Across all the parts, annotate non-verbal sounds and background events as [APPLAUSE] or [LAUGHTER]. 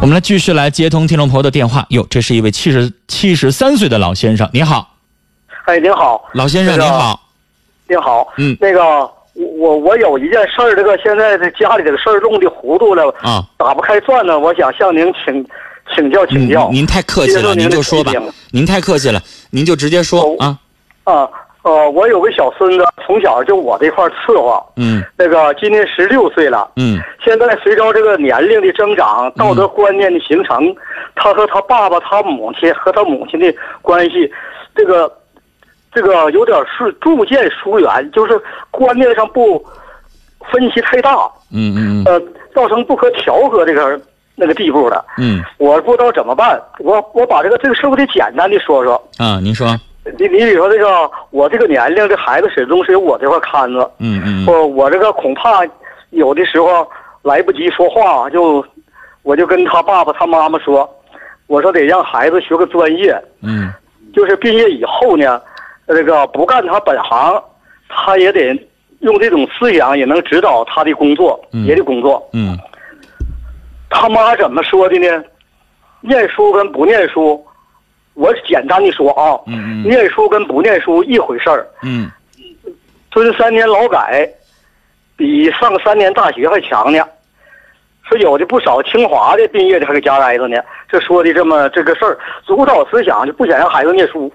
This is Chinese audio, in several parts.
我们来继续来接通听众朋友的电话。哟，这是一位七十七十三岁的老先生，你好，哎，您好，老先生那个您好，您好，嗯。那个我我我有一件事儿，这个现在这家里这个事儿弄的糊涂了，啊，打不开转呢，我想向您请请教请教。嗯您太客气了，您您就说吧，您太客气了，您就直接说哦。啊，啊，呃，我有个小孙子，从小就我这块儿伺候，嗯那个今年十六岁了。嗯现在随着这个年龄的增长，道德观念的形成，他和他爸爸、他母亲和他母亲的关系，这个这个有点是逐渐疏远，就是观念上不分歧太大，嗯嗯嗯呃，造成不可调和这个那个地步了。嗯我不知道怎么办，我我把这个这个事儿我得简单的说说。啊，您说，你你比如说这个，我这个年龄，这孩子始终是由我这块看着。嗯嗯嗯我我这个恐怕有的时候来不及说话，就我就跟他爸爸他妈妈说，我说得让孩子学个专业，嗯就是毕业以后呢，这个不干他本行，他也得用这种思想也能指导他的工作，嗯别的工作。嗯他妈怎么说的呢？念书跟不念书，我简单的说啊，嗯嗯念书跟不念书一回事儿。嗯蹲三年劳改，比上三年大学还强呢。说有的不少清华的毕业的还给家挨着呢。这说的这么这个事儿，主导思想就不想让孩子念书。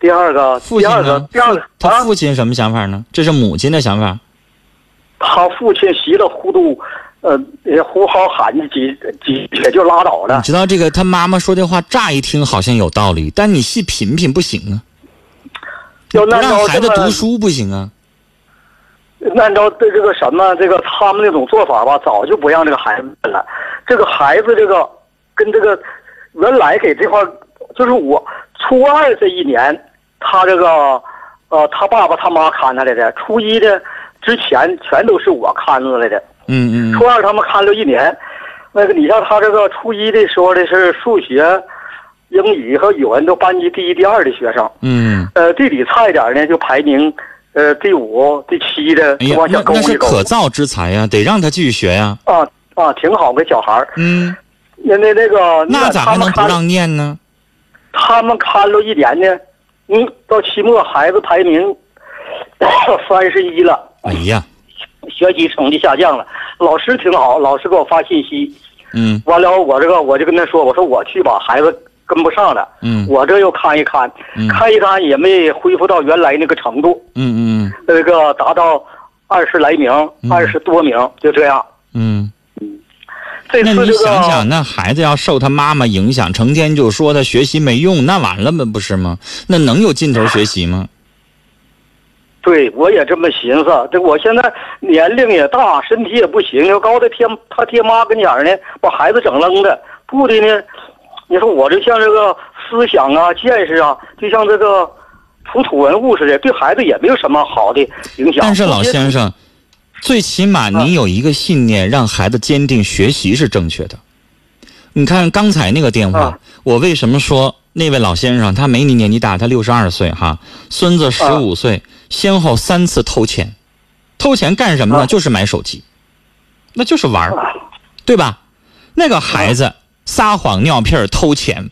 第二个，第二个，？第二个他啊，父亲什么想法呢？这是母亲的想法。他父亲稀里糊涂，呃，也呼号喊几几也就拉倒了你。知道这个他妈妈说这话，乍一听好像有道理，但你细品品不行啊。不要让孩子读书不行啊。按照这这个什么这个他们那种做法吧，早就不让这个孩子了。这个孩子这个跟这个原来给这块，就是我初二这一年，他这个呃他爸爸他妈看他来的，初一的之前全都是我看着来的。嗯嗯初二他们看了一年，那个你像他这个初一的时候的是数学、英语和语文都班级第一、第二的学生。嗯，呃，地理差一点呢，就排名呃第五、第七的，哎呀就往，下那那是。可造之才呀，得让他继续学呀。啊啊，挺好个小孩儿。嗯，那那那个，那咋还能不让念呢？他们看了一年呢？嗯，到期末孩子排名 [COUGHS] 三十一了，哎呀，学习成绩下降了。老师挺好，老师给我发信息，嗯完了我这个我就跟他说，我说我去吧，孩子跟不上了。嗯我这又看一看，嗯看一看也没恢复到原来那个程度。嗯嗯那个达到二十来名，二十多名，就这样。嗯。那你这次这个想想，那孩子要受他妈妈影响，成天就说他学习没用，那完了吗？不是吗？那能有劲头学习吗？对我也这么寻思。这我现在年龄也大，身体也不行，要高的天他爹妈跟前呢，把孩子整扔的，不的呢。你说我就像这个思想啊、见识啊，就像这个出土文物似的，对孩子也没有什么好的影响。但是老先生，最起码你有一个信念，让孩子坚定学习是正确的。你看刚才那个电话啊，我为什么说那位老先生他没你年纪大，他六十二岁哈，孙子十五岁，先后三次偷钱，偷钱干什么呢？啊。就是买手机，那就是玩儿，啊。对吧？那个孩子撒谎尿屁儿偷钱，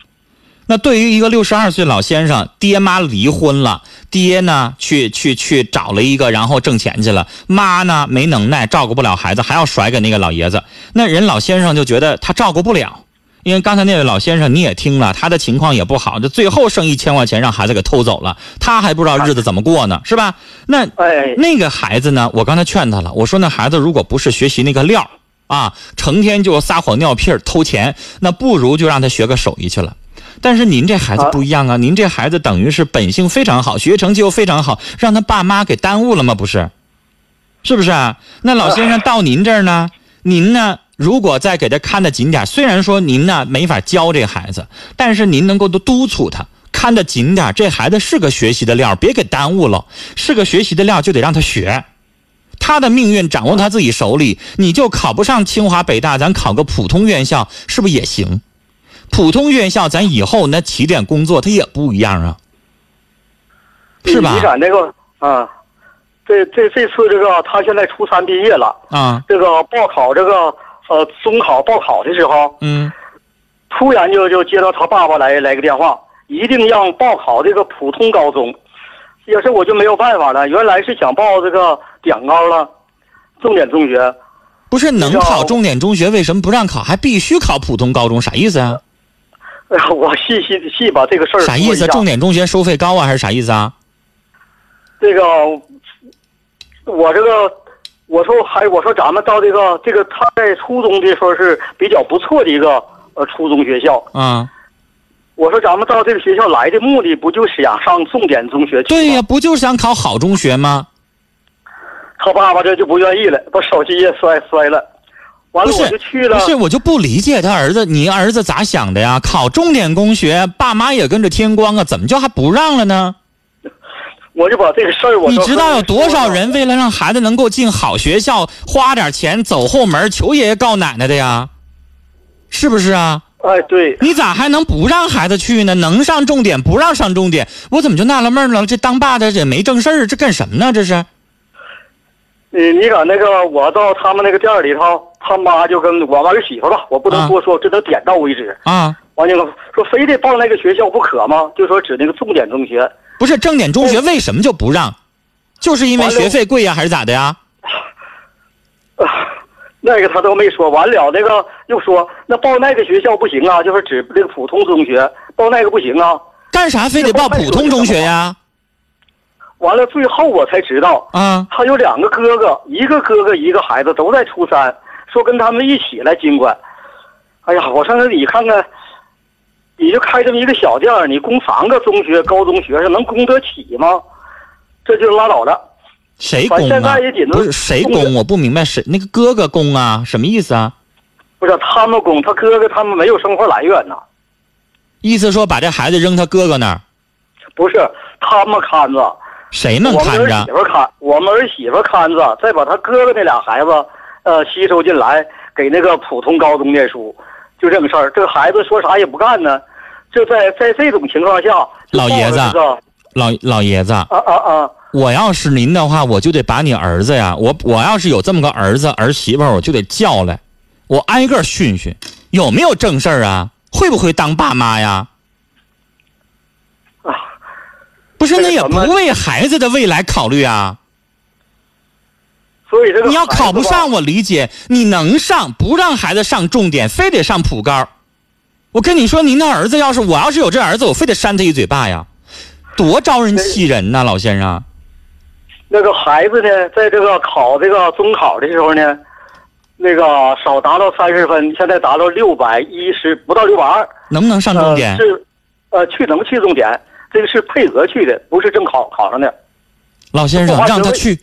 那对于一个六十二岁老先生，爹妈离婚了，爹呢去去去找了一个，然后挣钱去了，妈呢没能耐，照顾不了孩子，还要甩给那个老爷子，那人老先生就觉得他照顾不了。因为刚才那位老先生你也听了，他的情况也不好，这最后剩一千块钱让孩子给偷走了，他还不知道日子怎么过呢，是吧？那哎，那个孩子呢，我刚才劝他了，我说那孩子如果不是学习那个料儿啊，成天就撒谎尿屁儿偷钱，那不如就让他学个手艺去了。但是您这孩子不一样啊，您这孩子等于是本性非常好，学习成绩又非常好，让他爸妈给耽误了吗？不是，是不是啊？那老先生到您这儿呢，您呢？如果再给他看得紧点儿，虽然说您呢没法教这孩子，但是您能够多督促他，看得紧点儿，这孩子是个学习的料，别给耽误了。是个学习的料，就得让他学。他的命运掌握他自己手里，你就考不上清华北大，咱考个普通院校是不是也行？普通院校咱以后那起点工作他也不一样啊，是吧你？看这个啊，这这这次这个他现在初三毕业了，啊，这个报考这个呃中考报考的时候，嗯，突然就就接到他爸爸来来个电话，一定让报考这个普通高中。也是我就没有办法了，原来是想报这个点高了，重点中学。不是能考重点中学，为什么不让考？还必须考普通高中，啥意思啊？哎呀，我细细细把这个事儿啥意思？重点中学收费高啊，还是啥意思啊？这个，我这个，我说还我说咱们到这个这个他在初中的时候是比较不错的一个呃初中学校。啊。我说咱们到这个学校来的目的不就是想上重点中学去对呀，不就是想考好中学吗？他爸爸这就不愿意了，把手机也摔摔了。完了我就去了。不是，我就不理解他儿子，你儿子咋想的呀？考重点中学，爸妈也跟着添光啊，怎么就还不让了呢？我就把这个事儿，我你知道有多少人为了让孩子能够进好学校，花点钱走后门求爷爷告奶奶的呀？是不是啊？哎，对，你咋还能不让孩子去呢？能上重点不让上重点，我怎么就纳了闷了？这当爸的也没正事儿，这干什么呢？这是？你你搁那个，我到他们那个店里头，他妈就跟我儿媳妇吧，我不能多说，只能点到为止啊。完了说非得报那个学校不可吗？就说指那个重点中学，不是正点中学为什么就不让？就是因为学费贵呀，还是咋的呀？那个他都没说完了，那个又说那报那个学校不行啊，就是指那个普通中学，报那个不行啊。干啥非得报普通中学呀？完了，最后我才知道，啊，他有两个哥哥，一个哥哥一个孩子都在初三，说跟他们一起来经管。哎呀，我上那里看看，你就开这么一个小店你供三个中学、高中学生能供得起吗？这就拉倒了。谁供啊？不是谁供，我不明白，谁那个哥哥供啊？什么意思啊？不是他们供，他哥哥他们没有生活来源呐。意思说把这孩子扔他哥哥那儿？不是，他们看着。谁能看着？我们儿媳妇看，我们儿媳妇看着，再把他哥哥那俩孩子，呃，吸收进来，给那个普通高中念书，就这个事儿。这个孩子说啥也不干呢，就在在这种情况下，老爷子，老老爷子，啊啊啊！我要是您的话，我就得把你儿子呀，我我要是有这么个儿子儿媳妇，我就得叫来，我挨个训训，有没有正事儿啊？会不会当爸妈呀？啊，不是，那也不为孩子的未来考虑啊。所以这个你要考不上，我理解，你能上，不让孩子上重点，非得上普高。我跟你说，您的儿子要是我要是有这儿子，我非得扇他一嘴巴呀，多招人气人呐，老先生。那个孩子呢，在这个考这个中考的时候呢，那个少达到三十分，现在达到六百一十，不到六百二，能不能上重点？是，呃，去能去重点，这个是配额去的，不是正考考上的。老先生，让他去，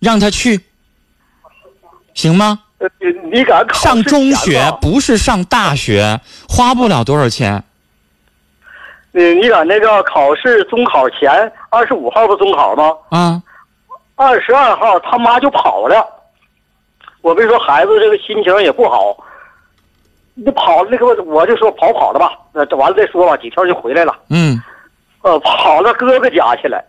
让他去，行吗？呃，你敢考上中学不是上大学，花不了多少钱。你你敢那个考试中考前二十五号不中考吗？啊。二十二号，他妈就跑了。我别说孩子这个心情也不好，你跑那个我就说跑跑了吧，那这完了再说吧，几天就回来了。嗯，呃，跑到哥哥家去了，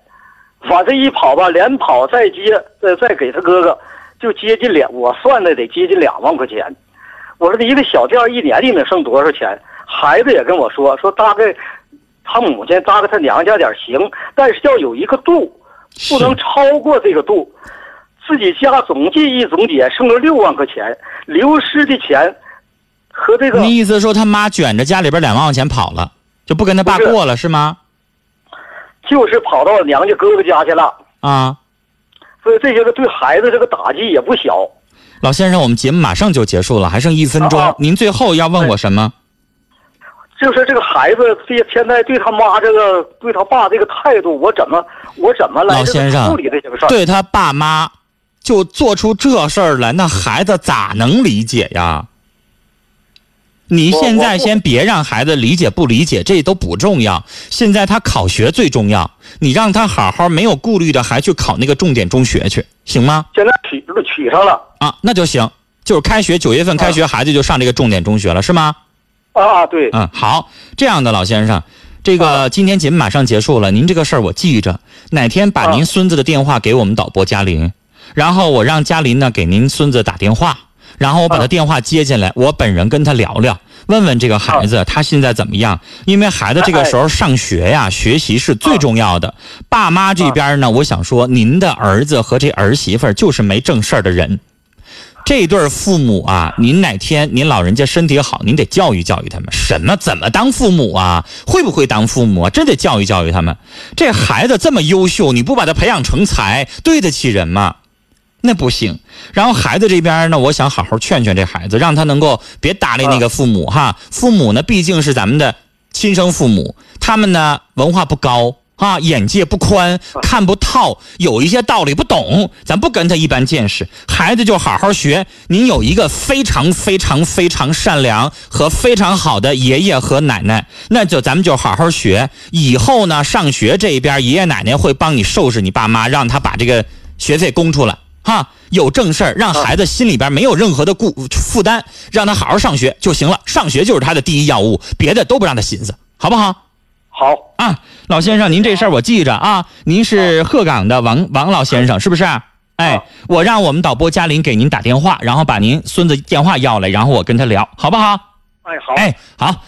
反正一跑吧，连跑再接，再再给他哥哥，就接近两，我算的得接近两万块钱。我说一个小店一年里能剩多少钱？孩子也跟我说，说大概他母亲搭给他娘家点行，但是要有一个度。不能超过这个度，自己家总计一总结剩了六万块钱，流失的钱和这个。你意思说他妈卷着家里边两万块钱跑了，就不跟他爸过了是吗？就是跑到娘家哥哥家去了啊，所以这些个对孩子这个打击也不小。老先生，我们节目马上就结束了，还剩一分钟，您最后要问我什么？就是这个孩子，对现在对他妈这个，对他爸这个态度，我怎么，我怎么来处理这些个事儿？对他爸妈，就做出这事儿来，那孩子咋能理解呀？你现在先别让孩子理解不理解，这都不重要。现在他考学最重要，你让他好好没有顾虑的，还去考那个重点中学去，行吗？现在取取上了。啊，那就行，就是开学九月份开学，孩子就上这个重点中学了，是吗？啊，对，嗯，好，这样的老先生，这个今天节目马上结束了，您这个事儿我记着，哪天把您孙子的电话给我们导播嘉林，然后我让嘉林呢给您孙子打电话，然后我把他电话接进来，我本人跟他聊聊，问问这个孩子他现在怎么样。因为孩子这个时候上学呀，学习是最重要的。爸妈这边呢，我想说，您的儿子和这儿媳妇就是没正事儿的人。这对父母啊，您哪天您老人家身体好，您得教育教育他们，什么怎么当父母啊？会不会当父母啊？真得教育教育他们。这孩子这么优秀，你不把他培养成才，对得起人吗？那不行。然后孩子这边呢，我想好好劝劝这孩子，让他能够别搭理那个父母哈。父母呢，毕竟是咱们的亲生父母，他们呢文化不高。啊，眼界不宽，看不透，有一些道理不懂，咱不跟他一般见识。孩子就好好学。您有一个非常非常非常善良和非常好的爷爷和奶奶，那就咱们就好好学。以后呢，上学这边爷爷奶奶会帮你收拾你爸妈，让他把这个学费供出来。哈，有正事儿，让孩子心里边没有任何的顾负担，让他好好上学就行了。上学就是他的第一要务，别的都不让他寻思，好不好？好啊，老先生，您这事儿我记着啊。您是鹤岗的王王老先生，是不是？哎，我让我们导播嘉林给您打电话，然后把您孙子电话要来，然后我跟他聊，好不好？哎，好。哎，好。